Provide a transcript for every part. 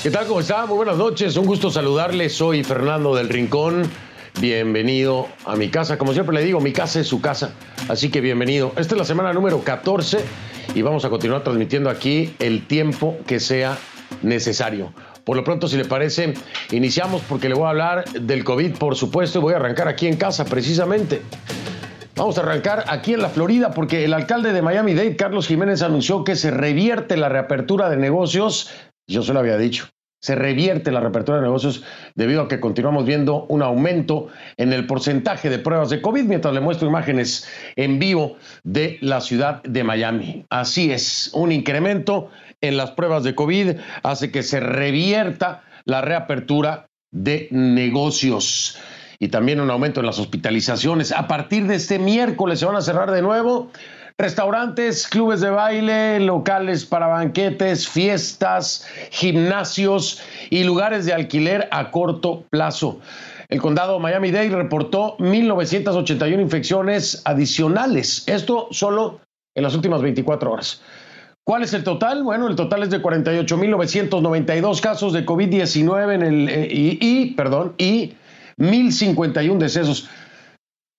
¿Qué tal? ¿Cómo está? Muy buenas noches. Un gusto saludarles. Soy Fernando del Rincón. Bienvenido a mi casa. Como siempre le digo, mi casa es su casa. Así que bienvenido. Esta es la semana número 14 y vamos a continuar transmitiendo aquí el tiempo que sea necesario. Por lo pronto, si le parece, iniciamos porque le voy a hablar del COVID, por supuesto, y voy a arrancar aquí en casa precisamente. Vamos a arrancar aquí en la Florida porque el alcalde de Miami-Dade, Carlos Jiménez, anunció que se revierte la reapertura de negocios yo se lo había dicho. Se revierte la reapertura de negocios debido a que continuamos viendo un aumento en el porcentaje de pruebas de COVID mientras le muestro imágenes en vivo de la ciudad de Miami. Así es, un incremento en las pruebas de COVID hace que se revierta la reapertura de negocios y también un aumento en las hospitalizaciones. A partir de este miércoles se van a cerrar de nuevo Restaurantes, clubes de baile, locales para banquetes, fiestas, gimnasios y lugares de alquiler a corto plazo. El condado Miami-Dade reportó 1.981 infecciones adicionales. Esto solo en las últimas 24 horas. ¿Cuál es el total? Bueno, el total es de 48.992 casos de COVID-19 en el eh, y, y, perdón, y 1.051 decesos.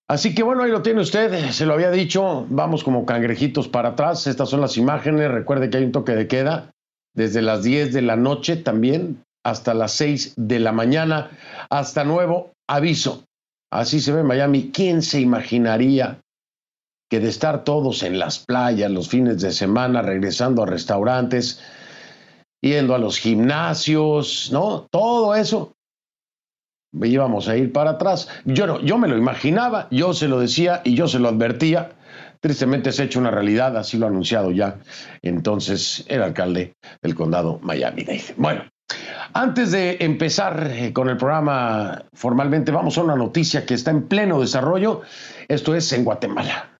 Así que bueno, ahí lo tiene usted, se lo había dicho, vamos como cangrejitos para atrás, estas son las imágenes, recuerde que hay un toque de queda desde las 10 de la noche también hasta las 6 de la mañana, hasta nuevo aviso. Así se ve Miami. ¿Quién se imaginaría que de estar todos en las playas los fines de semana, regresando a restaurantes, yendo a los gimnasios, ¿no? Todo eso íbamos a ir para atrás. Yo yo me lo imaginaba, yo se lo decía y yo se lo advertía. Tristemente se ha hecho una realidad, así lo ha anunciado ya entonces el alcalde del condado Miami-Dade. Bueno, antes de empezar eh, con el programa formalmente, vamos a una noticia que está en pleno desarrollo. Esto es en Guatemala.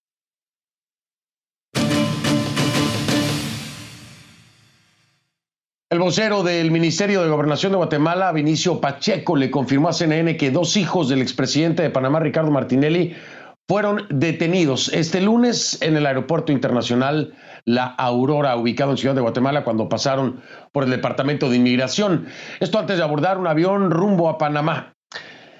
El vocero del Ministerio de Gobernación de Guatemala, Vinicio Pacheco, le confirmó a CNN que dos hijos del expresidente de Panamá, Ricardo Martinelli, fueron detenidos este lunes en el Aeropuerto Internacional La Aurora, ubicado en Ciudad de Guatemala, cuando pasaron por el Departamento de Inmigración. Esto antes de abordar un avión rumbo a Panamá.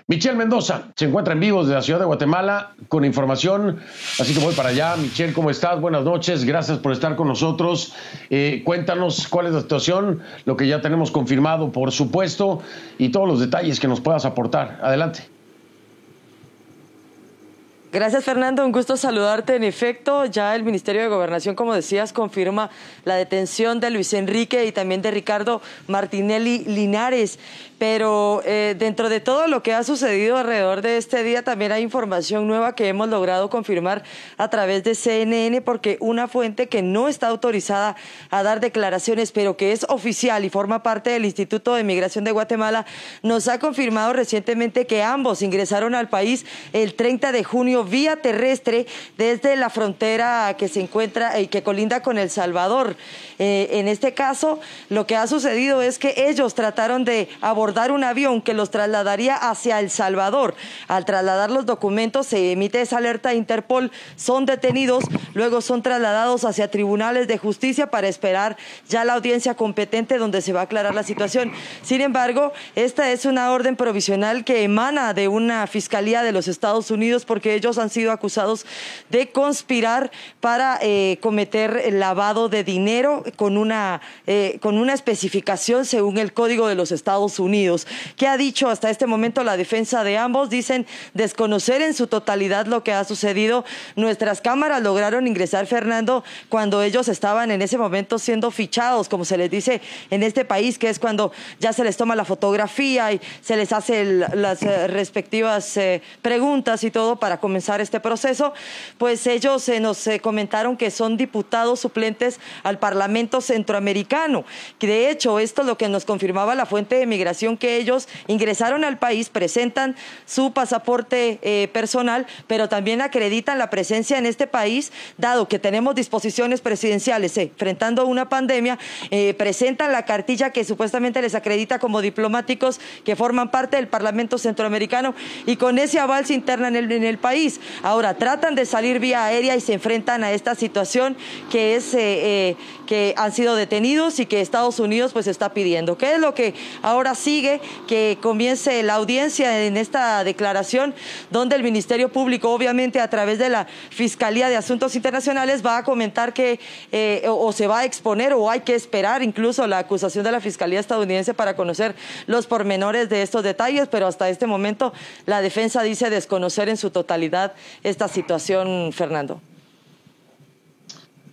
Michelle Mendoza se encuentra en vivo desde la ciudad de Guatemala con información, así que voy para allá. Michelle, ¿cómo estás? Buenas noches, gracias por estar con nosotros. Eh, cuéntanos cuál es la situación, lo que ya tenemos confirmado, por supuesto, y todos los detalles que nos puedas aportar. Adelante. Gracias Fernando, un gusto saludarte. En efecto, ya el Ministerio de Gobernación, como decías, confirma la detención de Luis Enrique y también de Ricardo Martinelli Linares. Pero eh, dentro de todo lo que ha sucedido alrededor de este día, también hay información nueva que hemos logrado confirmar a través de CNN, porque una fuente que no está autorizada a dar declaraciones, pero que es oficial y forma parte del Instituto de Migración de Guatemala, nos ha confirmado recientemente que ambos ingresaron al país el 30 de junio vía terrestre desde la frontera que se encuentra y que colinda con El Salvador. Eh, en este caso, lo que ha sucedido es que ellos trataron de abordar un avión que los trasladaría hacia El Salvador. Al trasladar los documentos se emite esa alerta a Interpol, son detenidos, luego son trasladados hacia tribunales de justicia para esperar ya la audiencia competente donde se va a aclarar la situación. Sin embargo, esta es una orden provisional que emana de una fiscalía de los Estados Unidos porque ellos han sido acusados de conspirar para eh, cometer lavado de dinero con una, eh, con una especificación según el Código de los Estados Unidos. ¿Qué ha dicho hasta este momento la defensa de ambos? Dicen desconocer en su totalidad lo que ha sucedido. Nuestras cámaras lograron ingresar, Fernando, cuando ellos estaban en ese momento siendo fichados, como se les dice en este país, que es cuando ya se les toma la fotografía y se les hace las eh, respectivas preguntas y todo para comenzar este proceso, pues ellos eh, nos eh, comentaron que son diputados suplentes al Parlamento Centroamericano. Que de hecho, esto es lo que nos confirmaba la fuente de migración que ellos ingresaron al país, presentan su pasaporte eh, personal, pero también acreditan la presencia en este país, dado que tenemos disposiciones presidenciales eh, enfrentando una pandemia, eh, presentan la cartilla que supuestamente les acredita como diplomáticos que forman parte del Parlamento Centroamericano y con ese aval se internan en el, en el país. Ahora, tratan de salir vía aérea y se enfrentan a esta situación que es que han sido detenidos y que Estados Unidos pues está pidiendo. ¿Qué es lo que ahora sigue? Que comience la audiencia en esta declaración donde el Ministerio Público, obviamente a través de la Fiscalía de Asuntos Internacionales, va a comentar que eh, o, se va a exponer o hay que esperar incluso la acusación de la Fiscalía estadounidense para conocer los pormenores de estos detalles, pero hasta este momento la defensa dice desconocer en su totalidad esta situación, Fernando.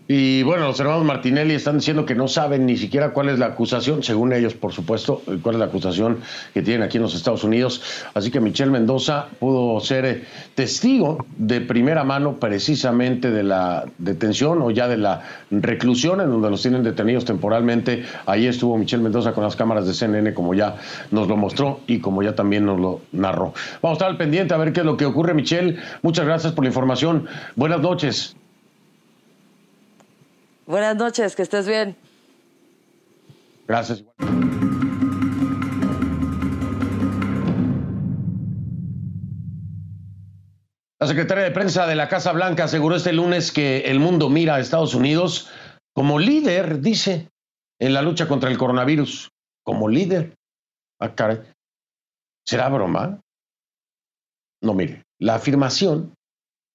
Y bueno, los hermanos Martinelli están diciendo que no saben ni siquiera cuál es la acusación, según ellos, por supuesto, cuál es la acusación que tienen aquí en los Estados Unidos. Así que Michelle Mendoza pudo ser eh, testigo de primera mano precisamente de la detención o ya de la reclusión en donde los tienen detenidos temporalmente. Ahí estuvo Michelle Mendoza con las cámaras de CNN, como ya nos lo mostró y como ya también nos lo narró. Vamos a estar al pendiente a ver qué es lo que ocurre, Michelle. Muchas gracias por la información. Buenas noches. Buenas noches, que estés bien. Gracias. La secretaria de prensa de la Casa Blanca aseguró este lunes que el mundo mira a Estados Unidos como líder, dice, en la lucha contra el coronavirus. Como líder. Ah, ¿Será broma? No, mire, la afirmación,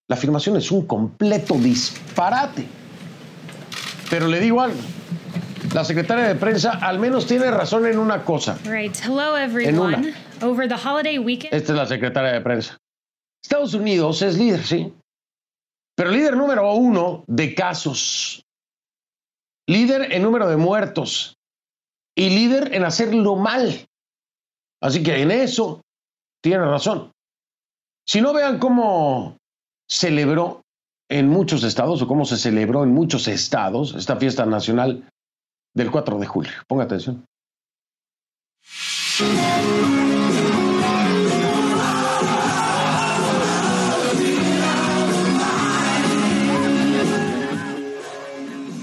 la afirmación es un completo disparate. Pero le digo algo. La secretaria de prensa al menos tiene razón en una cosa. Right. Hello everyone. Over the holiday weekend. Esta es la secretaria de prensa. Estados Unidos es líder, sí. Pero líder número uno de casos. Líder en número de muertos. Y líder en hacerlo mal. Así que en eso tiene razón. Si no vean cómo celebró en muchos estados o cómo se celebró en muchos estados esta fiesta nacional del 4 de julio. Ponga atención.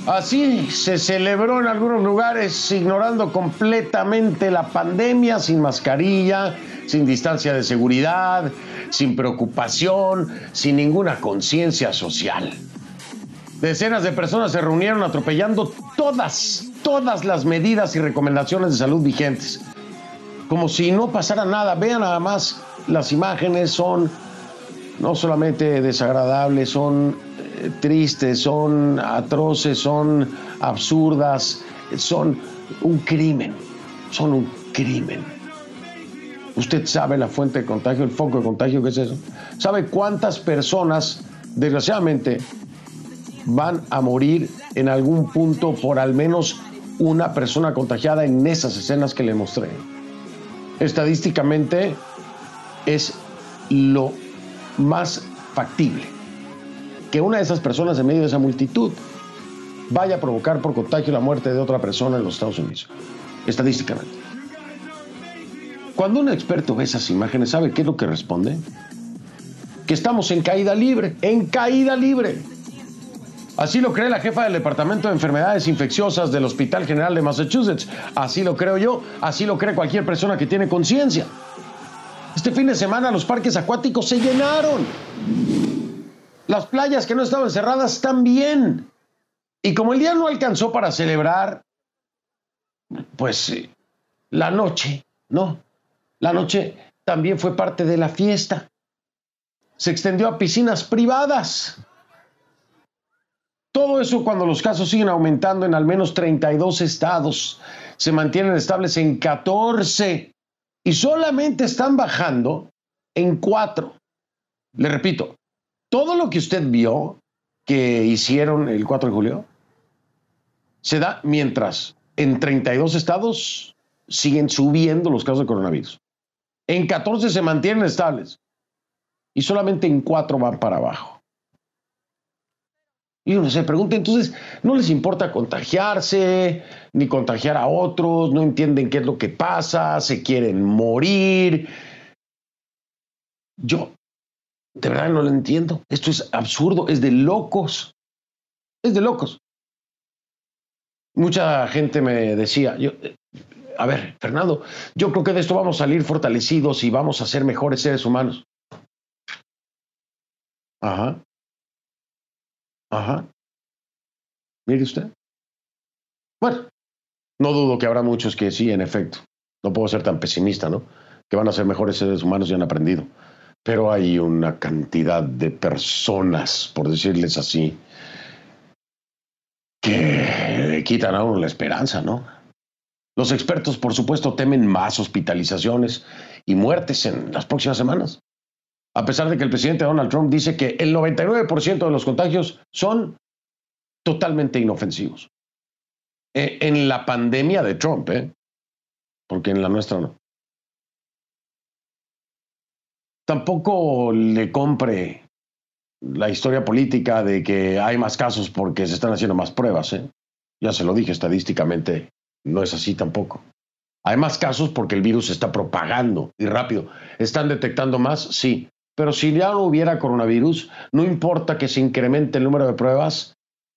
Así se celebró en algunos lugares ignorando completamente la pandemia, sin mascarilla, sin distancia de seguridad, sin preocupación, sin ninguna conciencia social. Decenas de personas se reunieron atropellando todas, todas las medidas y recomendaciones de salud vigentes. Como si no pasara nada. Vean nada más, las imágenes son no solamente desagradables, son eh, tristes, son atroces, son absurdas, son un crimen, son un crimen. Usted sabe la fuente de contagio, el foco de contagio, ¿qué es eso? ¿Sabe cuántas personas, desgraciadamente, van a morir en algún punto por al menos una persona contagiada en esas escenas que le mostré? Estadísticamente es lo más factible que una de esas personas en medio de esa multitud vaya a provocar por contagio la muerte de otra persona en los Estados Unidos, estadísticamente. Cuando un experto ve esas imágenes, ¿sabe qué es lo que responde? Que estamos en caída libre, en caída libre. Así lo cree la jefa del Departamento de Enfermedades Infecciosas del Hospital General de Massachusetts. Así lo creo yo, así lo cree cualquier persona que tiene conciencia. Este fin de semana los parques acuáticos se llenaron. Las playas que no estaban cerradas también. Y como el día no alcanzó para celebrar, pues eh, la noche, ¿no? La noche también fue parte de la fiesta. Se extendió a piscinas privadas. Todo eso cuando los casos siguen aumentando en al menos 32 estados, se mantienen estables en 14 y solamente están bajando en 4. Le repito, todo lo que usted vio que hicieron el 4 de julio se da mientras en 32 estados siguen subiendo los casos de coronavirus. En 14 se mantienen estables y solamente en 4 van para abajo. Y uno se pregunta, entonces, ¿no les importa contagiarse, ni contagiar a otros? ¿No entienden qué es lo que pasa? ¿Se quieren morir? Yo, de verdad, no lo entiendo. Esto es absurdo, es de locos. Es de locos. Mucha gente me decía, yo, a ver, Fernando, yo creo que de esto vamos a salir fortalecidos y vamos a ser mejores seres humanos. Ajá. Ajá. Mire usted. Bueno, no dudo que habrá muchos que sí, en efecto. No puedo ser tan pesimista, ¿no? Que van a ser mejores seres humanos y han aprendido. Pero hay una cantidad de personas, por decirles así, que le quitan a uno la esperanza, ¿no? Los expertos, por supuesto, temen más hospitalizaciones y muertes en las próximas semanas a pesar de que el presidente Donald Trump dice que el 99% de los contagios son totalmente inofensivos. E, en la pandemia de Trump, ¿eh? porque en la nuestra no. Tampoco le compre la historia política de que hay más casos porque se están haciendo más pruebas. ¿eh? Ya se lo dije, estadísticamente no es así tampoco. Hay más casos porque el virus se está propagando y rápido. ¿Están detectando más? Sí. Pero si ya no hubiera coronavirus, no importa que se incremente el número de pruebas,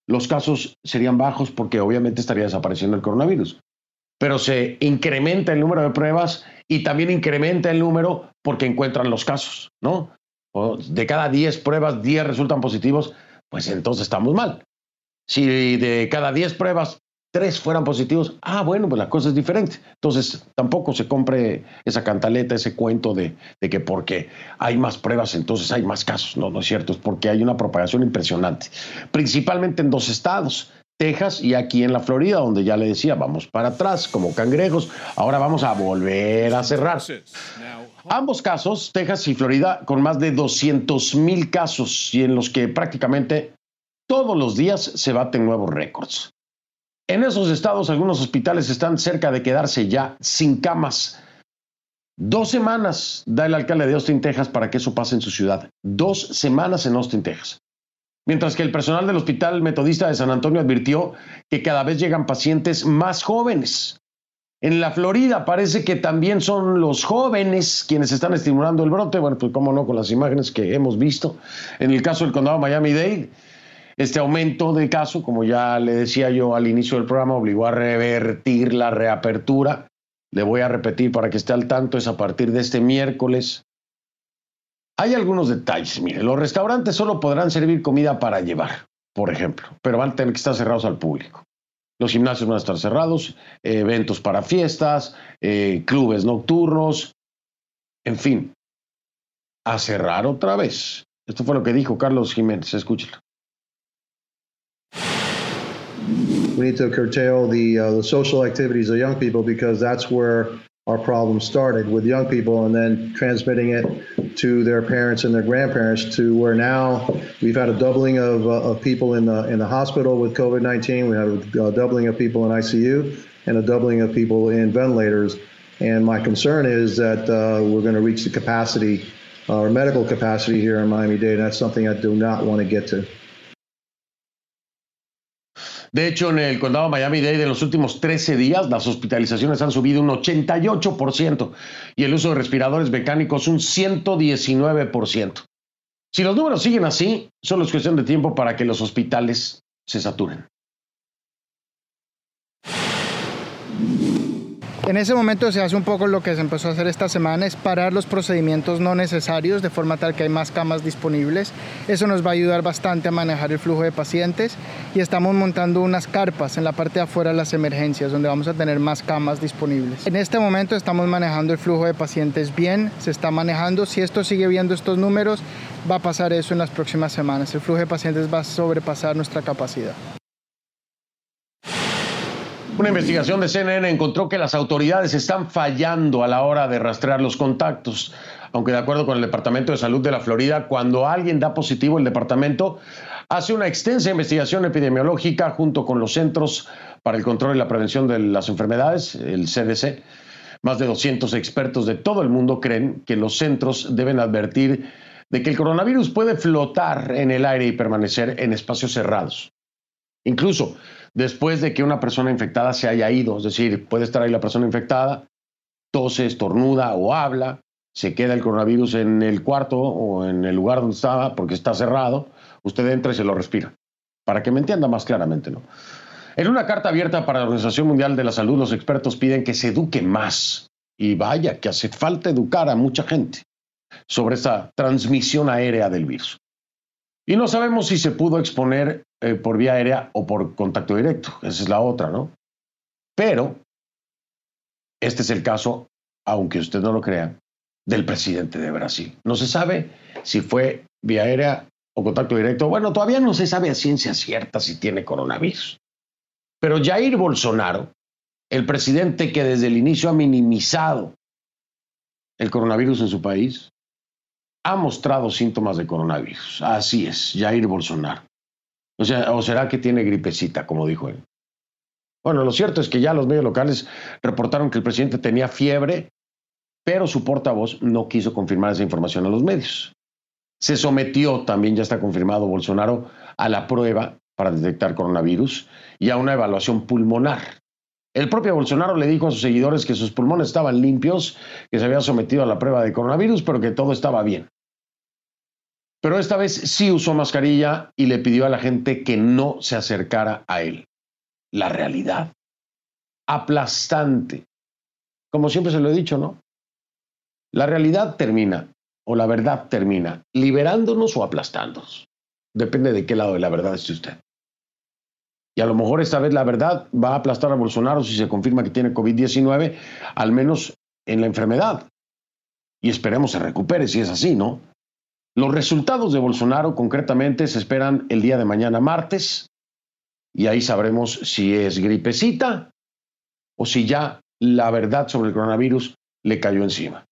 los casos serían bajos porque obviamente estaría desapareciendo el coronavirus. Pero se incrementa el número de pruebas y también incrementa el número porque encuentran los casos, ¿no? de cada 10 pruebas, 10 resultan positivos, pues entonces estamos mal. Si de cada 10 pruebas tres fueran positivos, ah, bueno, pues la cosa es diferente. Entonces, tampoco se compre esa cantaleta, ese cuento de, que porque hay más pruebas, entonces hay más casos. No, no es cierto, es porque hay una propagación impresionante, principalmente en dos estados. Texas y aquí en la Florida, donde ya le decía, vamos para atrás como cangrejos, ahora vamos a volver a cerrar. Ambos casos, Texas y Florida, con más de 200 mil casos y en los que prácticamente todos los días se baten nuevos récords. En esos estados algunos hospitales están cerca de quedarse ya sin camas. Dos semanas da el alcalde de Austin, Texas, para que eso pase en su ciudad. Dos semanas en Austin, Texas. Mientras que el personal del Hospital Metodista de San Antonio advirtió que cada vez llegan pacientes más jóvenes. En la Florida parece que también son los jóvenes quienes están estimulando el brote. Bueno, pues cómo no, con las imágenes que hemos visto. En el caso del condado Miami-Dade, este aumento de casos, como ya le decía yo al inicio del programa, obligó a revertir la reapertura. Le voy a repetir para que esté al tanto, es a partir de este miércoles. Hay algunos detalles, mire, los restaurantes solo podrán servir comida para llevar, por ejemplo, pero van a tener que estar cerrados al público. Los gimnasios van a estar cerrados, eventos para fiestas, eh, clubes nocturnos, en fin, a cerrar otra vez. Esto fue lo que dijo Carlos Jiménez, escúchelo. We need to curtail the uh, the social activities of young people because that's where our problem started with young people and then transmitting it to their parents and their grandparents to where now we've had a doubling of, uh, of people in the in the hospital with COVID-19 we had a, doubling of people in ICU and a doubling of people in ventilators. And my concern is that uh, we're going to reach the capacity our medical capacity here in Miami-Dade and that's something I do not want to get to De hecho, en el condado Miami-Dade, en los últimos 13 días, las hospitalizaciones han subido un 88% y el uso de respiradores mecánicos un 119%. Si los números siguen así, solo es cuestión de tiempo para que los hospitales se saturen. En ese momento se hace un poco lo que se empezó a hacer esta semana, es parar los procedimientos no necesarios de forma tal que hay más camas disponibles. Eso nos va a ayudar bastante a manejar el flujo de pacientes y estamos montando unas carpas en la parte de afuera de las emergencias donde vamos a tener más camas disponibles. En este momento estamos manejando el flujo de pacientes bien, se está manejando. Si esto sigue viendo estos números, va a pasar eso en las próximas semanas. El flujo de pacientes va a sobrepasar nuestra capacidad. Una investigación de CNN encontró que las autoridades están fallando a la hora de rastrear los contactos. Aunque de acuerdo con el Departamento de Salud de la Florida, cuando alguien da positivo, el departamento hace una extensa investigación epidemiológica junto con los Centros para el Control y la Prevención de las Enfermedades, el CDC. Más de 200 expertos de todo el mundo creen que los centros deben advertir de que el coronavirus puede flotar en el aire y permanecer en espacios cerrados. Incluso después de que una persona infectada se haya ido, es decir, puede estar ahí la persona infectada, tose, estornuda o habla, se queda el coronavirus en el cuarto o en el lugar donde estaba porque está cerrado, usted entra y se lo respira. Para que me entienda más claramente, ¿no? En una carta abierta para la Organización Mundial de la Salud, los expertos piden que se eduque más. Y vaya, que hace falta educar a mucha gente sobre esta transmisión aérea del virus. Y no sabemos si se pudo exponer eh, por vía aérea o por contacto directo. Esa es la otra, ¿no? Pero este es el caso, aunque usted no lo crea, del presidente de Brasil. No se sabe si fue vía aérea o contacto directo. Bueno, todavía no se sabe a ciencia cierta si tiene coronavirus. Pero Jair Bolsonaro, el presidente que desde el inicio ha minimizado el coronavirus en su país, ha mostrado síntomas de coronavirus. Así es, Jair Bolsonaro. O, sea, ¿O será que tiene gripecita, como dijo él? Bueno, lo cierto es que ya los medios locales reportaron que el presidente tenía fiebre, pero su portavoz no quiso confirmar esa información a los medios. Se sometió, también ya está confirmado Bolsonaro, a la prueba para detectar coronavirus y a una evaluación pulmonar. El propio Bolsonaro le dijo a sus seguidores que sus pulmones estaban limpios, que se había sometido a la prueba de coronavirus, pero que todo estaba bien. Pero esta vez sí usó mascarilla y le pidió a la gente que no se acercara a él. La realidad. Aplastante. Como siempre se lo he dicho, ¿no? La realidad termina, o la verdad termina, liberándonos o aplastándonos. Depende de qué lado de la verdad esté usted. Y a lo mejor esta vez la verdad va a aplastar a Bolsonaro si se confirma que tiene COVID-19, al menos en la enfermedad. Y esperemos se recupere si es así, ¿no? Los resultados de Bolsonaro concretamente se esperan el día de mañana martes y ahí sabremos si es gripecita o si ya la verdad sobre el coronavirus le cayó encima.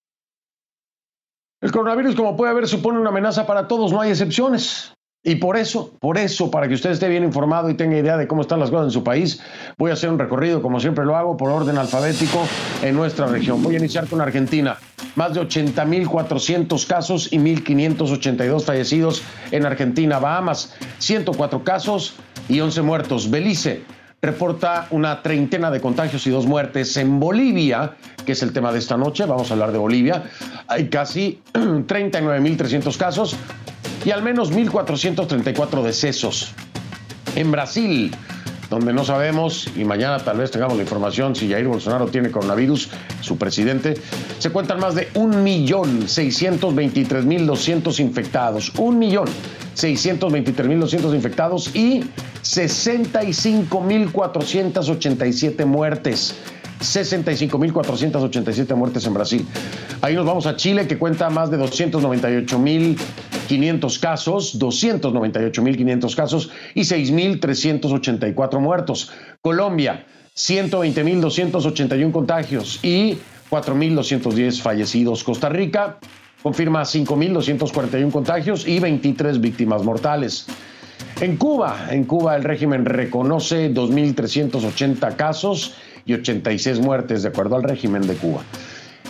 El coronavirus, como puede ver, supone una amenaza para todos, no hay excepciones. Y por eso, por eso, para que usted esté bien informado y tenga idea de cómo están las cosas en su país, voy a hacer un recorrido, como siempre lo hago, por orden alfabético en nuestra región. Voy a iniciar con Argentina. Más de 80.400 casos y 1.582 fallecidos en Argentina. Bahamas, 104 casos y 11 muertos. Belice, reporta una treintena de contagios y dos muertes. En Bolivia, que es el tema de esta noche, vamos a hablar de Bolivia, hay casi 39.300 casos y al menos 1.434 decesos. En Brasil, donde no sabemos, y mañana tal vez tengamos la información si Jair Bolsonaro tiene coronavirus, su presidente, se cuentan más de 1.623.200 infectados. 1.623.200 infectados y 65.487 muertes. 65.487 muertes en Brasil. Ahí nos vamos a Chile, que cuenta más de 298.500 casos, 298.500 casos y 6.384 muertos. Colombia, 120.281 contagios y 4.210 fallecidos. Costa Rica confirma 5.241 contagios y 23 víctimas mortales. En Cuba, en Cuba el régimen reconoce 2.380 casos y 86 muertes, de acuerdo al régimen de Cuba.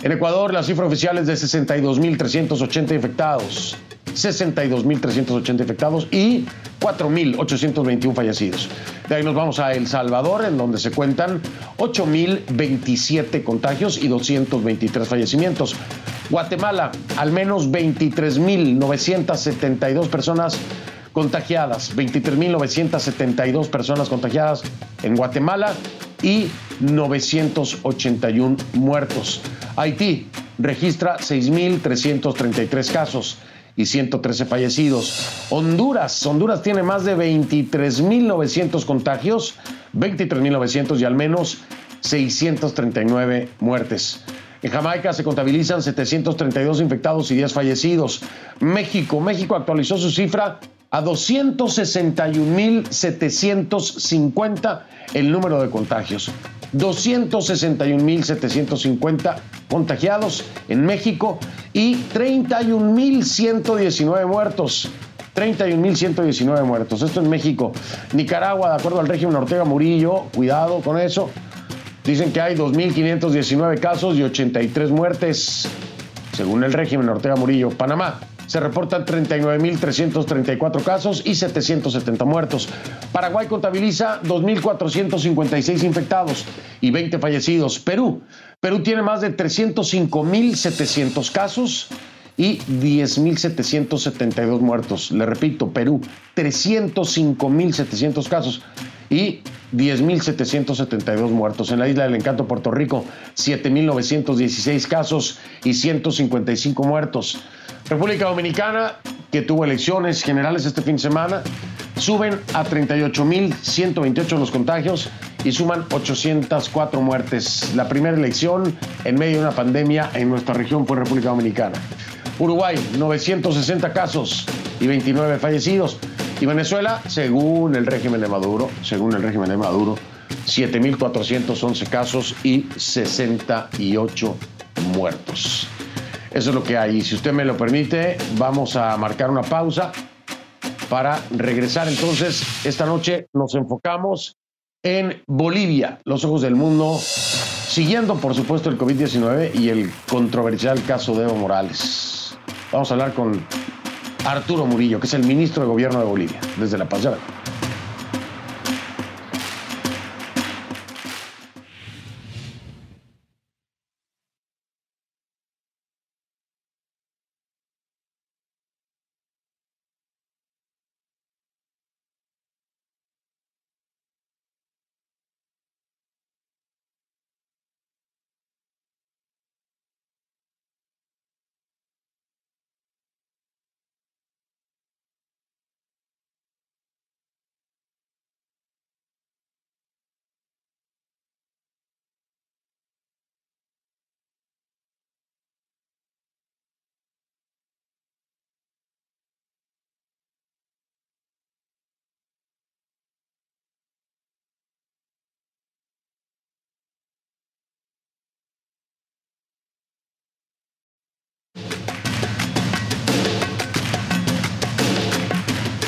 En Ecuador, la cifra oficial es de 62.380 infectados, 62.380 infectados y 4.821 fallecidos. De ahí nos vamos a El Salvador, en donde se cuentan 8.027 contagios y 223 fallecimientos. Guatemala, al menos 23.972 personas contagiadas, 23.972 personas contagiadas en Guatemala y 981 muertos. Haití registra 6.333 casos y 113 fallecidos. Honduras, Honduras tiene más de 23.900 contagios, 23.900 y al menos 639 muertes. En Jamaica se contabilizan 732 infectados y 10 fallecidos. México, México actualizó su cifra a 261.750 el número de contagios. 261.750 contagiados en México y 31.119 muertos. 31.119 muertos. Esto en México. Nicaragua, de acuerdo al régimen Ortega Murillo, cuidado con eso. Dicen que hay 2.519 casos y 83 muertes, según el régimen Ortega Murillo. Panamá, se reportan 39.334 casos y 770 muertos. Paraguay contabiliza 2.456 infectados y 20 fallecidos. Perú, Perú tiene más de 305.700 casos y 10.772 muertos. Le repito, Perú, 305.700 casos y 10.772 muertos. En la isla del encanto, Puerto Rico, 7.916 casos y 155 muertos. República Dominicana, que tuvo elecciones generales este fin de semana, suben a 38.128 los contagios y suman 804 muertes. La primera elección en medio de una pandemia en nuestra región fue República Dominicana. Uruguay, 960 casos y 29 fallecidos. Y Venezuela, según el régimen de Maduro, según el régimen de Maduro, 7.411 casos y 68 muertos. Eso es lo que hay. Si usted me lo permite, vamos a marcar una pausa para regresar. Entonces, esta noche nos enfocamos en Bolivia, los ojos del mundo, siguiendo, por supuesto, el COVID-19 y el controversial caso de Evo Morales. Vamos a hablar con Arturo Murillo, que es el ministro de Gobierno de Bolivia, desde La Paz.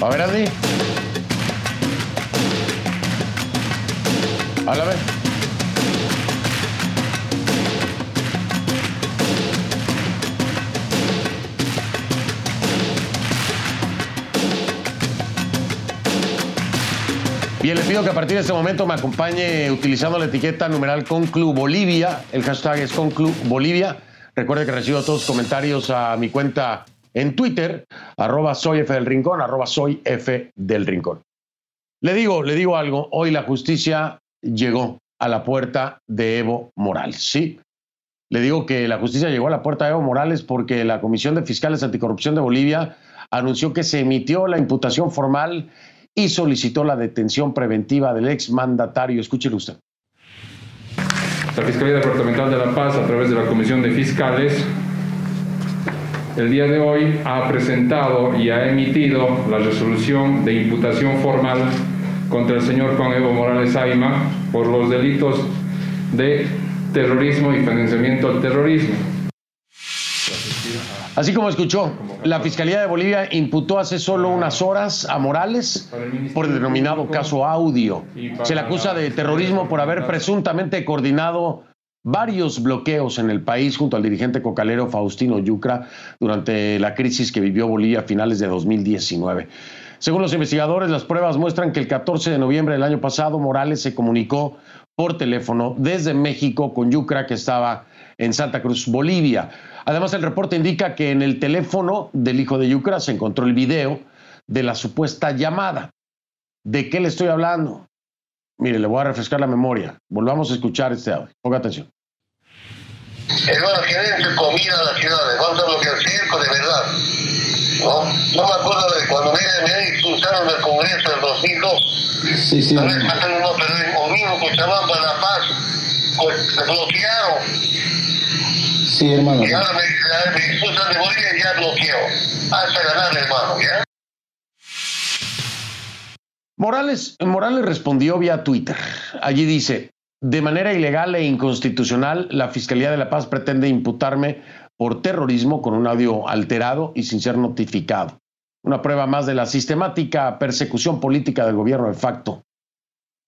A ver, Andy. A. Bien, le pido que a partir de este momento me acompañe utilizando la etiqueta numeral Conclu Bolivia. El hashtag es Conclu Bolivia. Recuerde que recibo todos los comentarios a mi cuenta en Twitter, arroba soy F del Rincón, arroba soy F del Rincón. Le digo, le digo algo, hoy la justicia llegó a la puerta de Evo Morales, ¿sí? Le digo que la justicia llegó a la puerta de Evo Morales porque la Comisión de Fiscales Anticorrupción de Bolivia anunció que se emitió la imputación formal y solicitó la detención preventiva del ex mandatario. Escúchelo usted. La Fiscalía Departamental de La Paz, a través de la Comisión de Fiscales, el día de hoy ha presentado y ha emitido la resolución de imputación formal contra el señor Juan Evo Morales Aima por los delitos de terrorismo y financiamiento al terrorismo. Así como escuchó, la Fiscalía de Bolivia imputó hace solo unas horas a Morales por el denominado caso audio. Se le acusa de terrorismo por haber presuntamente coordinado varios bloqueos en el país junto al dirigente cocalero Faustino Yucra durante la crisis que vivió Bolivia a finales de 2019. Según los investigadores, las pruebas muestran que el 14 de noviembre del año pasado Morales se comunicó por teléfono desde México con Yucra que estaba en Santa Cruz, Bolivia. Además, el reporte indica que en el teléfono del hijo de Yucra se encontró el video de la supuesta llamada. ¿De qué le estoy hablando? Mire, le voy a refrescar la memoria. Volvamos a escuchar este audio. Ponga atención. Hermano, que comida a la ciudad, lo que el circo de verdad. ¿No? no me acuerdo de cuando me, me expulsaron del Congreso del 2002. Sí, sí. A ver, no, pero en Omino, Cochabamba, La Paz, pues, me bloquearon. Sí, hermano. Y ahora me, me expulsan de Bolivia y ya bloqueo. Hasta ganar, hermano, ¿ya? Morales, Morales respondió vía Twitter. Allí dice, de manera ilegal e inconstitucional, la Fiscalía de la Paz pretende imputarme por terrorismo con un audio alterado y sin ser notificado. Una prueba más de la sistemática persecución política del gobierno de facto.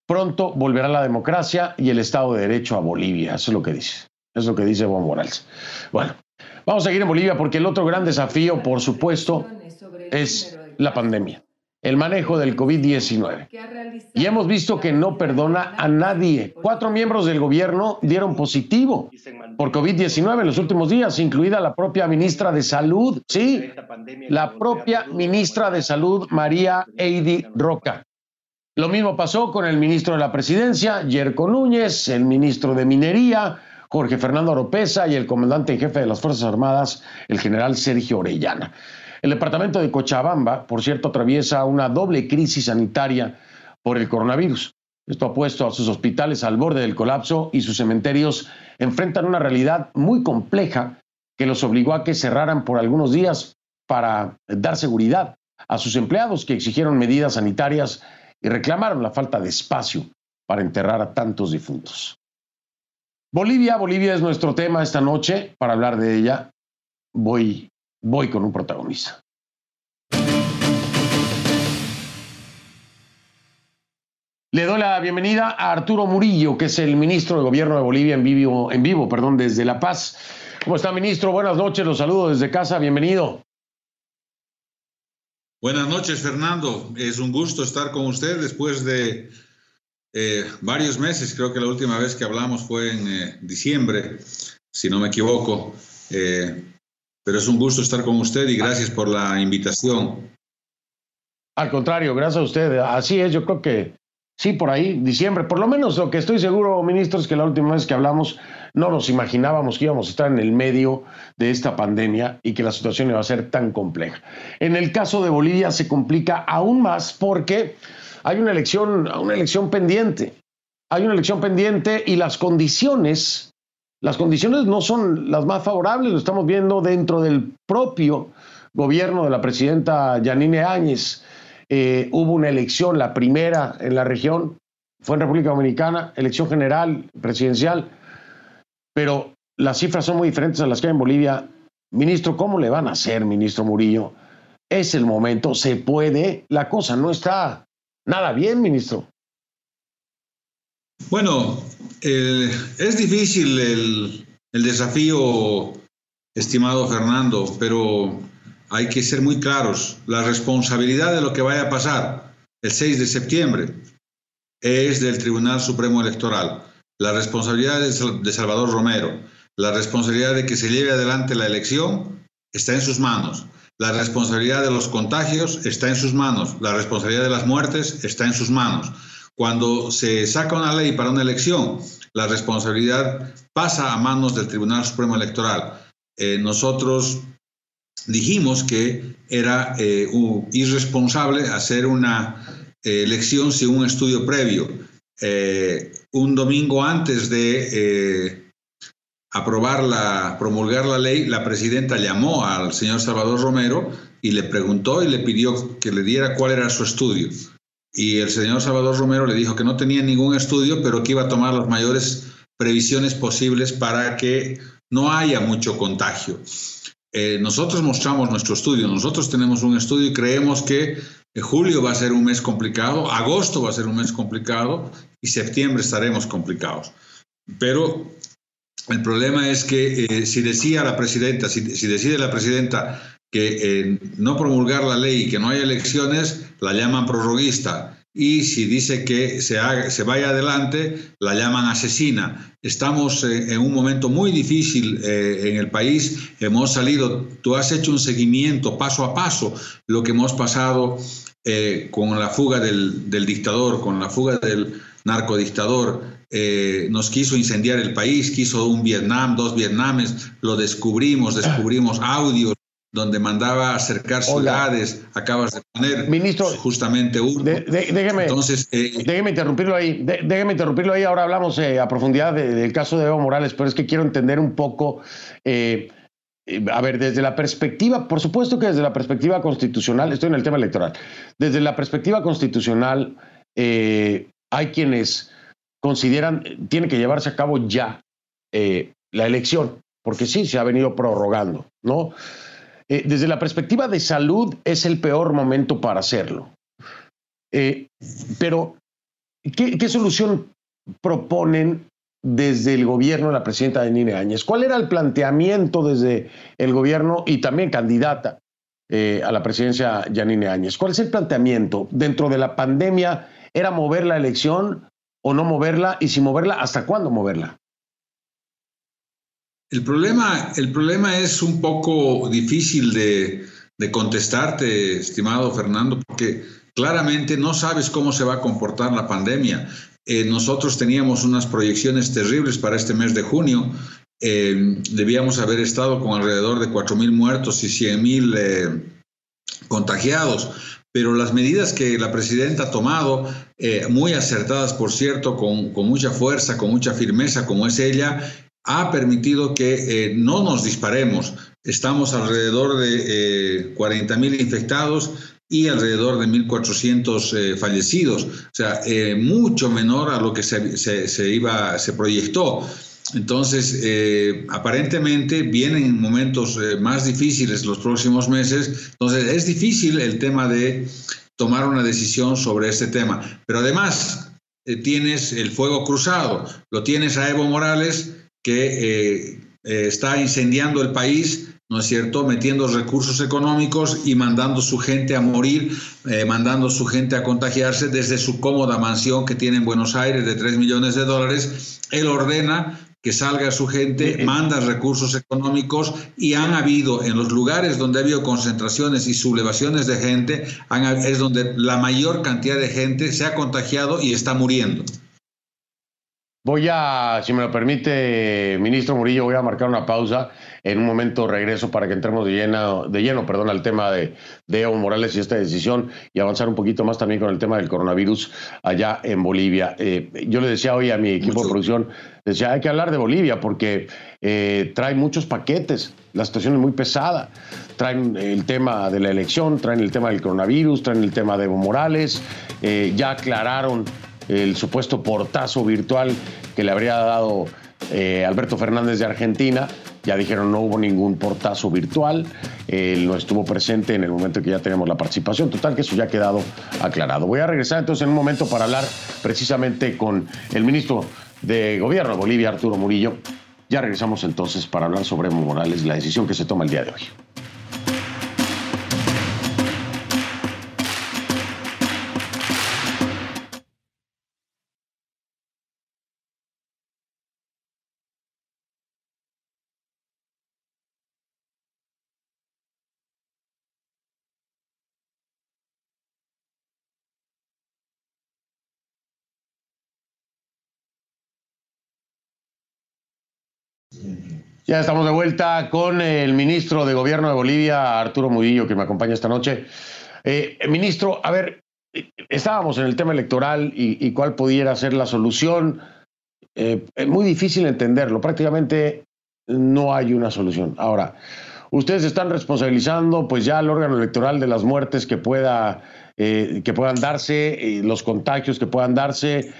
Pronto volverá la democracia y el Estado de Derecho a Bolivia. Eso es lo que dice. Es lo que dice Evo Morales. Bueno, Vamos a seguir en Bolivia porque el otro gran desafío, por supuesto, es la pandemia, el manejo del COVID-19. Y hemos visto que no perdona a nadie. Cuatro miembros del gobierno dieron positivo por COVID-19 en los últimos días, incluida la propia ministra de Salud. Sí, la propia ministra de Salud, María Eidi Roca. Lo mismo pasó con el ministro de la Presidencia, Yerko Núñez, el ministro de Minería, Jorge Fernando Oropesa y el comandante en jefe de las Fuerzas Armadas, el general Sergio Orellana. El departamento de Cochabamba, por cierto, atraviesa una doble crisis sanitaria por el coronavirus. Esto ha puesto a sus hospitales al borde del colapso y sus cementerios enfrentan una realidad muy compleja que los obligó a que cerraran por algunos días para dar seguridad a sus empleados que exigieron medidas sanitarias y reclamaron la falta de espacio para enterrar a tantos difuntos. Bolivia, Bolivia es nuestro tema esta noche. Para hablar de ella, voy, voy con un protagonista. Le doy la bienvenida a Arturo Murillo, que es el ministro de Gobierno de Bolivia en vivo, en vivo perdón, desde La Paz. ¿Cómo está, ministro? Buenas noches, los saludo desde casa, bienvenido. Buenas noches, Fernando. Es un gusto estar con usted después de eh, varios meses. Creo que la última vez que hablamos fue en eh, diciembre, si no me equivoco. Eh, pero es un gusto estar con usted y gracias por la invitación. Al contrario, gracias a usted. Así es, yo creo que sí, por ahí, diciembre. Por lo menos lo que estoy seguro, ministro, es que la última vez que hablamos no nos imaginábamos que íbamos a estar en el medio de esta pandemia y que la situación iba a ser tan compleja. En el caso de Bolivia se complica aún más porque hay una elección, una elección pendiente. Hay una elección pendiente y las condiciones, las condiciones no son las más favorables, lo estamos viendo dentro del propio gobierno de la presidenta Yanine Áñez. Eh, hubo una elección, la primera en la región, fue en República Dominicana, elección general, presidencial, pero las cifras son muy diferentes a las que hay en Bolivia. Ministro, ¿cómo le van a hacer, ministro Murillo? Es el momento, se puede, la cosa no está nada bien, ministro. Bueno, es difícil el, el desafío, estimado Fernando, pero hay que ser muy claros. La responsabilidad de lo que vaya a pasar el 6 de septiembre es del Tribunal Supremo Electoral la responsabilidad de Salvador Romero, la responsabilidad de que se lleve adelante la elección está en sus manos. La responsabilidad de los contagios está en sus manos. La responsabilidad de las muertes está en sus manos. Cuando se saca una ley para una elección, la responsabilidad pasa a manos del Tribunal Supremo Electoral. Eh, nosotros dijimos que era eh, irresponsable hacer una eh, elección sin un estudio previo. Un domingo antes de aprobar la, promulgar la ley, la presidenta llamó al señor Salvador Romero y le preguntó y le pidió que le diera cuál era su estudio. Y el señor Salvador Romero le dijo que no tenía ningún estudio, pero que iba a tomar las mayores previsiones posibles para que no haya mucho contagio. Eh, nosotros mostramos nuestro estudio, nosotros tenemos un estudio y creemos que julio va a ser un mes complicado, agosto va a ser un mes complicado y septiembre estaremos complicados. Pero el problema es que eh, si decía la presidenta, si, decide la presidenta que eh, no promulgar la ley y que no haya elecciones, la llaman prorroguista. Y si dice que se, se vaya adelante, la llaman asesina. Estamos eh, en un momento muy difícil en el país. Hemos salido, tú has hecho un seguimiento paso a paso, lo que hemos pasado eh, con la fuga del, dictador, con la fuga del narcodictador, eh, nos quiso incendiar el país, quiso un Vietnam, dos Vietnames, lo descubrimos, descubrimos audios donde mandaba acercar ciudades, acabas de poner Ministro, justamente uno. déjeme, Entonces, eh, déjeme interrumpirlo ahí, déjeme interrumpirlo ahí, ahora hablamos a profundidad del caso de Evo Morales, pero es que quiero entender un poco eh, a ver, desde la perspectiva, por supuesto que desde la perspectiva constitucional, estoy en el tema electoral, desde la perspectiva constitucional eh, hay quienes consideran, tiene que llevarse a cabo ya eh, la elección, porque sí, se ha venido prorrogando, ¿no? Desde la perspectiva de salud es el peor momento para hacerlo. pero, ¿qué, ¿qué, solución proponen desde el gobierno de la presidenta Yanine Áñez? ¿Cuál era el planteamiento desde el gobierno y también candidata eh, a la presidencia Yanine Áñez? ¿Cuál es el planteamiento dentro de la pandemia? ¿Era mover la elección o no moverla? Y si moverla, ¿hasta cuándo moverla? El problema, el problema es un poco difícil de, contestarte, estimado Fernando, porque claramente no sabes cómo se va a comportar la pandemia. Eh, nosotros teníamos unas proyecciones terribles para este mes de junio. Eh, debíamos haber estado con alrededor de 4.000 muertos y 100.000 eh, contagiados, pero las medidas que la presidenta ha tomado, muy acertadas por cierto, con, mucha fuerza, con mucha firmeza como es ella, ha permitido que no nos disparemos. Estamos alrededor de 40.000 infectados, y alrededor de 1.400 eh, fallecidos, o sea, eh, mucho menor a lo que se, se, iba, se proyectó. Entonces, eh, aparentemente vienen momentos más difíciles los próximos meses, entonces es difícil el tema de tomar una decisión sobre este tema. Pero además, tienes el fuego cruzado, lo tienes a Evo Morales que está incendiando el país ¿no es cierto?, metiendo recursos económicos y mandando su gente a morir, eh, mandando su gente a contagiarse desde su cómoda mansión que tiene en Buenos Aires de 3 millones de dólares. Él ordena que salga su gente, manda recursos económicos y han habido en los lugares donde ha habido concentraciones y sublevaciones de gente, es donde la mayor cantidad de gente se ha contagiado y está muriendo. Voy a, si me lo permite, ministro Murillo, voy a marcar una pausa. En un momento regreso para que entremos de lleno, de lleno perdón, al tema de, Evo Morales y esta decisión y avanzar un poquito más también con el tema del coronavirus allá en Bolivia. Eh, yo le decía hoy a mi equipo de producción, decía, hay que hablar de Bolivia porque eh, trae muchos paquetes, la situación es muy pesada. Traen el tema de la elección, traen el tema del coronavirus, traen el tema de Evo Morales, eh, ya aclararon el supuesto portazo virtual que le habría dado eh, Alberto Fernández de Argentina. Ya dijeron no hubo ningún portazo virtual, él no estuvo presente en el momento que ya tenemos la participación. Total, que eso ya ha quedado aclarado. Voy a regresar entonces en un momento para hablar precisamente con el ministro de Gobierno de Bolivia, Arturo Murillo. Ya regresamos entonces para hablar sobre Morales, la decisión que se toma el día de hoy. Ya estamos de vuelta con el ministro de Gobierno de Bolivia, Arturo Murillo, que me acompaña esta noche. Eh, ministro, a ver, estábamos en el tema electoral y, cuál pudiera ser la solución. Eh, es muy difícil entenderlo, prácticamente no hay una solución. Ahora, ustedes están responsabilizando pues ya al órgano electoral de las muertes que, pueda, eh, que puedan darse, los contagios que puedan darse,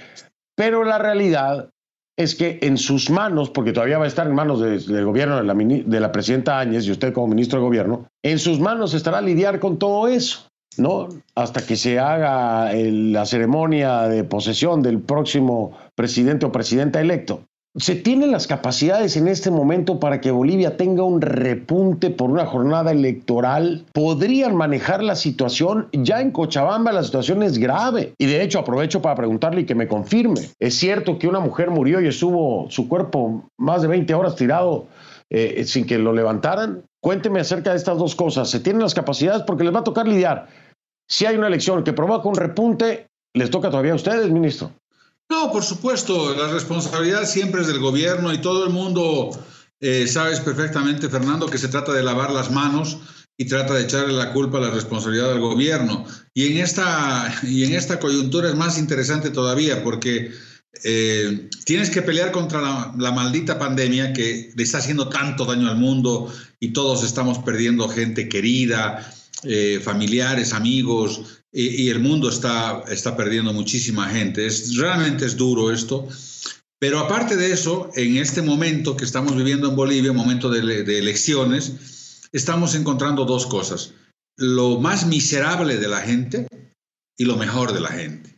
pero la realidad es que en sus manos, porque todavía va a estar en manos del gobierno de la, de la presidenta Áñez y usted como ministro de gobierno, en sus manos estará lidiar con todo eso, ¿no? Hasta que se haga la ceremonia de posesión del próximo presidente o presidenta electo. ¿Se tienen las capacidades en este momento para que Bolivia tenga un repunte por una jornada electoral? ¿Podrían manejar la situación? Ya en Cochabamba la situación es grave. Y de hecho aprovecho para preguntarle y que me confirme. ¿Es cierto que una mujer murió y estuvo su cuerpo más de 20 horas tirado eh, sin que lo levantaran? Cuénteme acerca de estas dos cosas. ¿Se tienen las capacidades? Porque les va a tocar lidiar. Si hay una elección que provoca un repunte, les toca todavía a ustedes, ministro. No, por supuesto, la responsabilidad siempre es del gobierno y todo el mundo eh, sabes perfectamente, Fernando, que se trata de lavar las manos y trata de echarle la culpa a la responsabilidad del gobierno. Y en esta, y en esta coyuntura es más interesante todavía porque eh, tienes que pelear contra la, maldita pandemia que le está haciendo tanto daño al mundo y todos estamos perdiendo gente querida, eh, familiares, amigos, y, el mundo está, está perdiendo muchísima gente. Es, realmente es duro esto. Pero aparte de eso, en este momento que estamos viviendo en Bolivia, momento de, de elecciones, estamos encontrando dos cosas. Lo más miserable de la gente y lo mejor de la gente.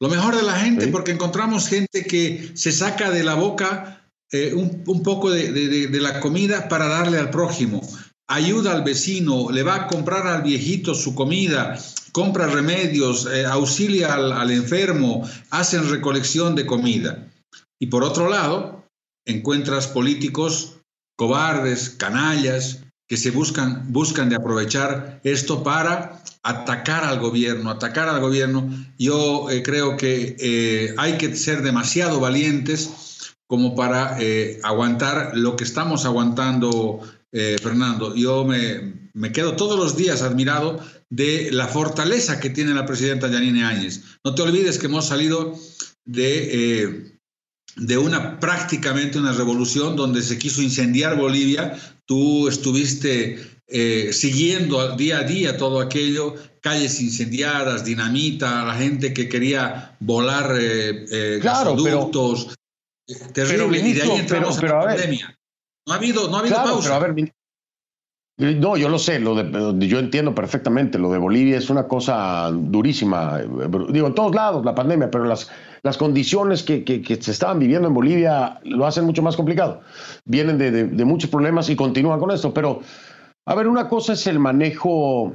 Lo mejor de la gente, porque encontramos gente que se saca de la boca eh, un, poco de, la comida para darle al prójimo. Ayuda al vecino, le va a comprar al viejito su comida, compra remedios, eh, auxilia al, enfermo, hacen recolección de comida. Y por otro lado, encuentras políticos cobardes, canallas, que se buscan, buscan de aprovechar esto para atacar al gobierno, atacar al gobierno. Yo eh, creo que eh, hay que ser demasiado valientes como para aguantar lo que estamos aguantando, Fernando. Yo me, me, quedo todos los días admirado de la fortaleza que tiene la presidenta Yanine Áñez. No te olvides que hemos salido de de una prácticamente una revolución donde se quiso incendiar Bolivia. Tú estuviste eh, siguiendo día a día todo aquello, calles incendiadas, dinamita, la gente que quería volar eh, eh gasoductos. terrible. y de ahí entramos en la pandemia. No ha habido, no ha habido pausa. no, yo lo sé, lo de, yo entiendo perfectamente. Lo de Bolivia es una cosa durísima. Digo, en todos lados la pandemia, pero las las condiciones que, se estaban viviendo en Bolivia lo hacen mucho más complicado. Vienen de, muchos problemas y continúan con esto. Pero, a ver, una cosa es el manejo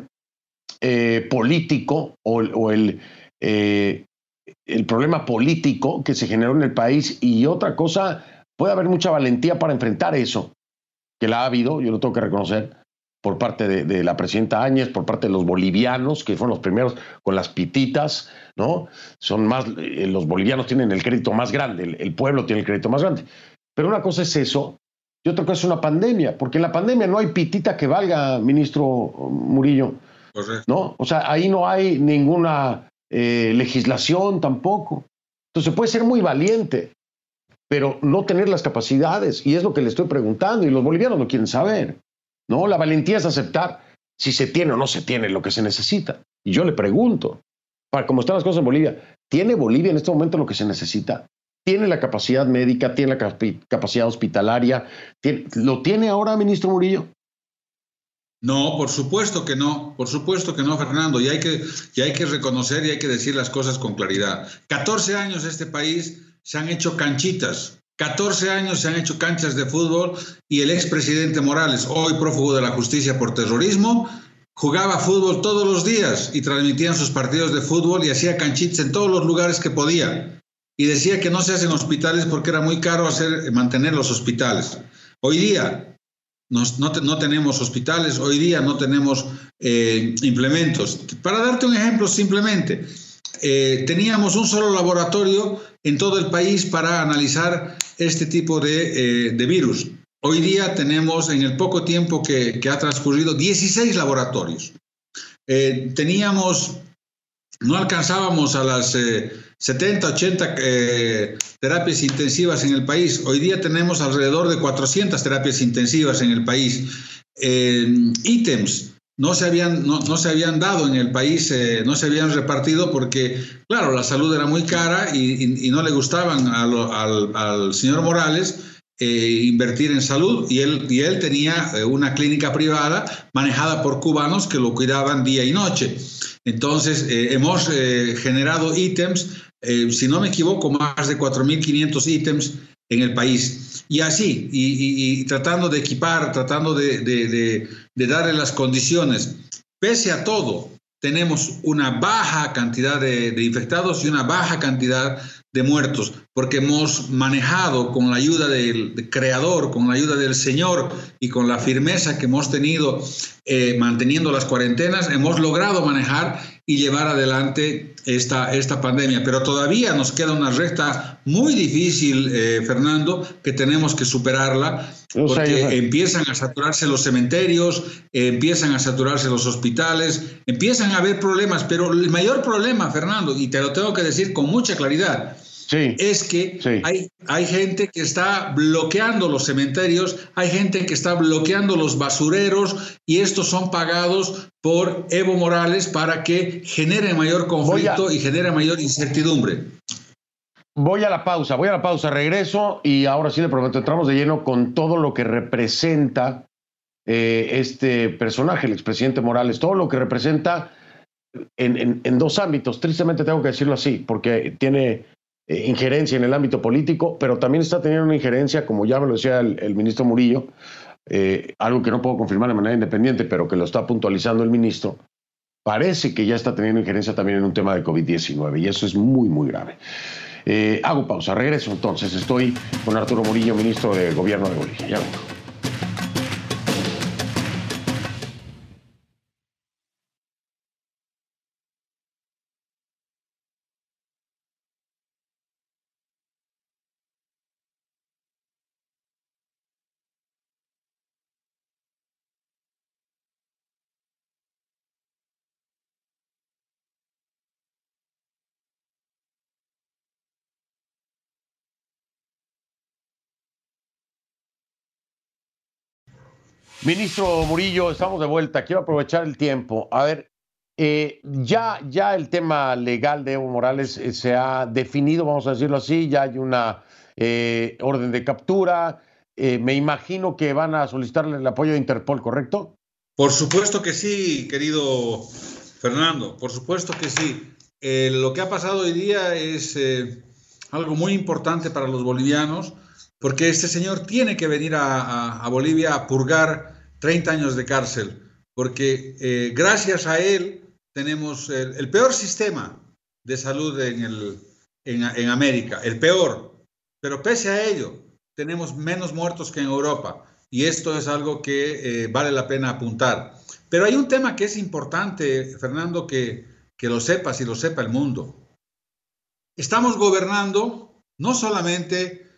eh, político o, el, eh, el problema político que se generó en el país y otra cosa, puede haber mucha valentía para enfrentar eso, que la ha habido, yo lo tengo que reconocer por parte de, la presidenta Áñez, por parte de los bolivianos, que fueron los primeros con las pititas, ¿no? Son más, eh, los bolivianos tienen el crédito más grande, el, pueblo tiene el crédito más grande. Pero una cosa es eso, y otra cosa es una pandemia, porque en la pandemia no hay pitita que valga, ministro Murillo. ¿No? O sea, ahí no hay ninguna eh, legislación tampoco. Entonces puede ser muy valiente, pero no tener las capacidades, y es lo que le estoy preguntando, y los bolivianos lo quieren saber. No, la valentía es aceptar si se tiene o no se tiene lo que se necesita. Y yo le pregunto, para cómo están las cosas en Bolivia, ¿tiene Bolivia en este momento lo que se necesita? ¿Tiene la capacidad médica? ¿Tiene la capacidad hospitalaria? ¿Lo tiene ahora, ministro Murillo? No, por supuesto que no, por supuesto que no, Fernando, y hay que, y hay que reconocer y hay que decir las cosas con claridad. 14 años este país se han hecho canchitas, 14 años se han hecho canchas de fútbol y el expresidente Morales, hoy prófugo de la justicia por terrorismo, jugaba fútbol todos los días y transmitían sus partidos de fútbol y hacía canchitas en todos los lugares que podía. Y decía que no se hacen hospitales porque era muy caro hacer, mantener los hospitales. Hoy día no, tenemos hospitales, hoy día no tenemos eh, implementos. Para darte un ejemplo simplemente, eh, teníamos un solo laboratorio en todo el país para analizar este tipo de, eh, virus. Hoy día tenemos, en el poco tiempo que, ha transcurrido, 16 laboratorios. Eh, teníamos, no alcanzábamos a las 70, 80 terapias intensivas en el país. Hoy día tenemos alrededor de 400 terapias intensivas en el país. ítems no se habían, no, se habían dado en el país, eh, no se habían repartido porque, claro, la salud era muy cara y, no le gustaban al, señor Morales eh, invertir en salud y él, y él tenía eh, una clínica privada manejada por cubanos que lo cuidaban día y noche. Entonces, hemos generado ítems, si no me equivoco, más de 4.500 ítems en el país. Y así, y, tratando de equipar, tratando de, darle las condiciones. Pese a todo, tenemos una baja cantidad de, infectados y una baja cantidad de muertos, porque hemos manejado con la ayuda del, Creador, con la ayuda del Señor y con la firmeza que hemos tenido eh, manteniendo las cuarentenas, hemos logrado manejar y llevar adelante esta, esta pandemia. Pero todavía nos queda una recta muy difícil, eh, Fernando, que tenemos que superarla, porque empiezan a saturarse los cementerios, empiezan a saturarse los hospitales, empiezan a haber problemas, pero el mayor problema, Fernando, y te lo tengo que decir con mucha claridad, es que hay, hay gente que está bloqueando los cementerios, hay gente que está bloqueando los basureros y estos son pagados por Evo Morales para que genere mayor conflicto y genere mayor incertidumbre. Voy a la pausa, voy a la pausa, regreso y ahora sí le prometo, entramos de lleno con todo lo que representa eh, este personaje, el expresidente Morales, todo lo que representa en, dos ámbitos. Tristemente tengo que decirlo así, porque tiene eh, injerencia en el ámbito político, pero también está teniendo una injerencia, como ya me lo decía el, ministro Murillo, eh, algo que no puedo confirmar de manera independiente, pero que lo está puntualizando el ministro. Parece que ya está teniendo injerencia también en un tema de COVID-19 y eso es muy, muy grave. Eh, hago pausa, regreso entonces. Estoy con Arturo Murillo, ministro de Gobierno de Bolivia. Ya Ministro Murillo, estamos de vuelta. Quiero aprovechar el tiempo. A ver, eh, ya, ya el tema legal de Evo Morales eh, se ha definido, vamos a decirlo así, ya hay una eh, orden de captura. me imagino que van a solicitarle el apoyo de Interpol, ¿correcto? Por supuesto que sí, querido Fernando, por supuesto que sí. lo que ha pasado hoy día es algo muy importante para los bolivianos porque este señor tiene que venir a, Bolivia a purgar 30 años de cárcel, porque eh, gracias a él tenemos el, peor sistema de salud en, en, América, el peor, pero pese a ello tenemos menos muertos que en Europa y esto es algo que eh, vale la pena apuntar. Pero hay un tema que es importante, Fernando, que, que lo sepas y lo sepa el mundo. Estamos gobernando no solamente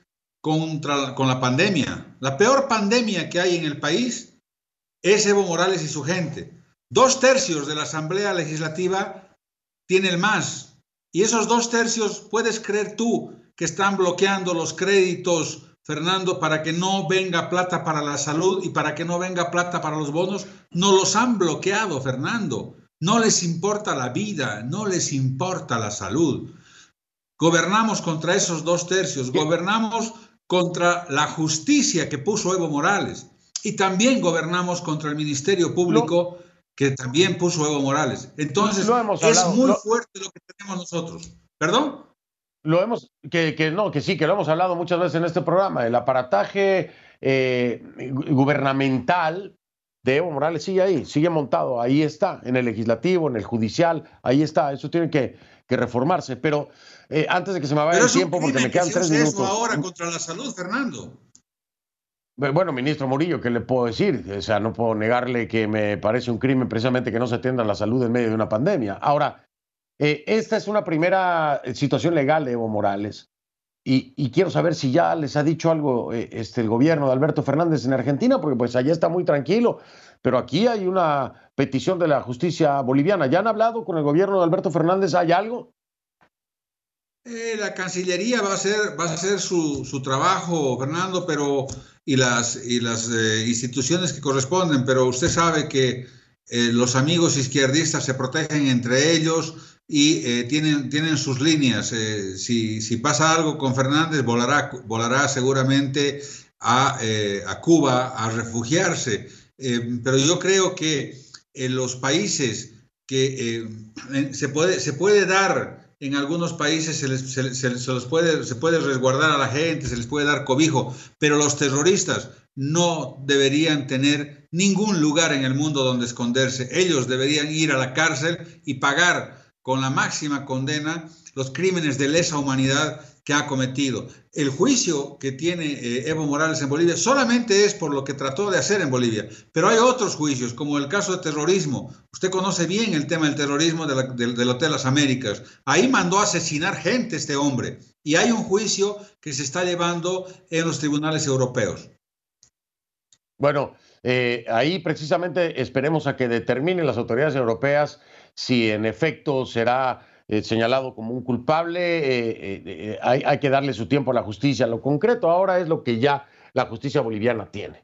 contra, con la pandemia. La peor pandemia que hay en el país es Evo Morales y su gente. Dos tercios de la Asamblea Legislativa tiene el más. Y esos dos tercios, puedes creer tú que están bloqueando los créditos, Fernando, para que no venga plata para la salud y para que no venga plata para los bonos. No los han bloqueado, Fernando. No les importa la vida, no les importa la salud. Gobernamos contra esos dos tercios, gobernamos contra la justicia que puso Evo Morales y también gobernamos contra el Ministerio Público que también puso Evo Morales. Entonces, es muy fuerte lo que tenemos nosotros. ¿Perdón? Lo hemos, que, que, no, que sí, que lo hemos hablado muchas veces en este programa. El aparataje eh, gubernamental de Evo Morales sigue ahí, sigue montado, ahí está, en el legislativo, en el judicial, ahí está, eso tiene que, que reformarse. Pero eh, antes de que se me vaya el tiempo, porque me quedan tres minutos. Eso ahora contra la salud, Fernando? Bueno, ministro Murillo, ¿qué le puedo decir? O sea, no puedo negarle que me parece un crimen precisamente que no se atienda la salud en medio de una pandemia. Ahora, eh, esta es una primera eh, situación legal de Evo Morales. Y, quiero saber si ya les ha dicho algo este, el gobierno de Alberto Fernández en Argentina, porque pues allá está muy tranquilo, pero aquí hay una petición de la justicia boliviana. ¿Ya han hablado con el gobierno de Alberto Fernández? ¿Hay algo? Eh, la Cancillería va a hacer, va a su, su trabajo, Fernando, pero y las, y las eh, instituciones que corresponden, pero usted sabe que eh, los amigos izquierdistas se protegen entre ellos y tienen, tienen sus líneas. Si, si, pasa algo con Fernández, volará, volará seguramente a, a Cuba a refugiarse. pero yo creo que en los países que se, puede, se puede dar en algunos países se, les, se, puede, se puede resguardar a la gente, se les puede dar cobijo, pero los terroristas no deberían tener ningún lugar en el mundo donde esconderse. Ellos deberían ir a la cárcel y pagar con la máxima condena los crímenes de lesa humanidad que ha cometido. El juicio que tiene eh, Evo Morales en Bolivia solamente es por lo que trató de hacer en Bolivia, pero hay otros juicios, como el caso de terrorismo. Usted conoce bien el tema del terrorismo del Hotel Las Américas. Ahí mandó a asesinar gente este hombre y hay un juicio que se está llevando en los tribunales europeos. Bueno, eh, ahí precisamente esperemos a que determinen las autoridades europeas si en efecto será eh, señalado como un culpable, eh, eh, hay, hay, que darle su tiempo a la justicia. Lo concreto ahora es lo que ya la justicia boliviana tiene.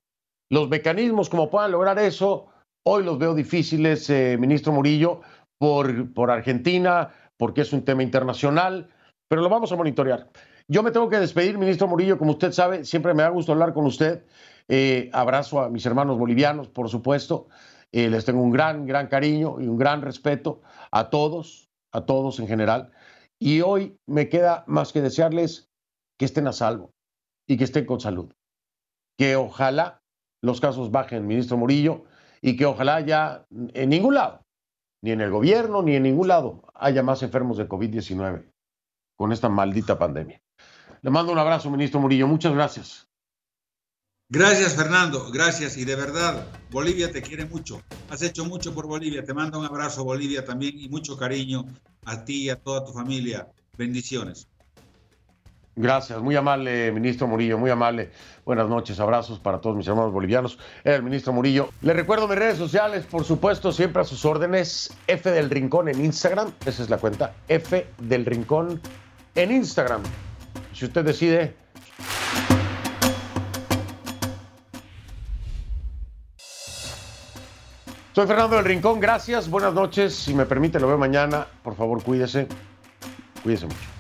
Los mecanismos como puedan lograr eso, hoy los veo difíciles, ministro Murillo, por, por Argentina, porque es un tema internacional, pero lo vamos a monitorear. Yo me tengo que despedir, ministro Murillo, como usted sabe, siempre me da gusto hablar con usted. abrazo a mis hermanos bolivianos, por supuesto. Eh, les tengo un gran, gran cariño y un gran respeto a todos, a todos en general. Y hoy me queda más que desearles que estén a salvo y que estén con salud. Que ojalá los casos bajen, ministro Murillo, y que ojalá ya en ningún lado, ni en el gobierno, ni en ningún lado, haya más enfermos de COVID-19 con esta maldita pandemia. Le mando un abrazo, ministro Murillo. Muchas gracias. Gracias, Fernando. Gracias. Y de verdad, Bolivia te quiere mucho. Has hecho mucho por Bolivia. Te mando un abrazo, Bolivia, también y mucho cariño a ti y a toda tu familia. Bendiciones. Gracias, muy amable, ministro Murillo, muy amable. Buenas noches, abrazos para todos mis hermanos bolivianos. El ministro Murillo. Le recuerdo mis redes sociales, por supuesto, siempre a sus órdenes. F del Rincón en Instagram, esa es la cuenta. F del Rincón en Instagram. Si usted decide. Soy Fernando del Rincón, gracias, buenas noches. Si me permite, lo veo mañana. Por favor, cuídese. Cuídese mucho.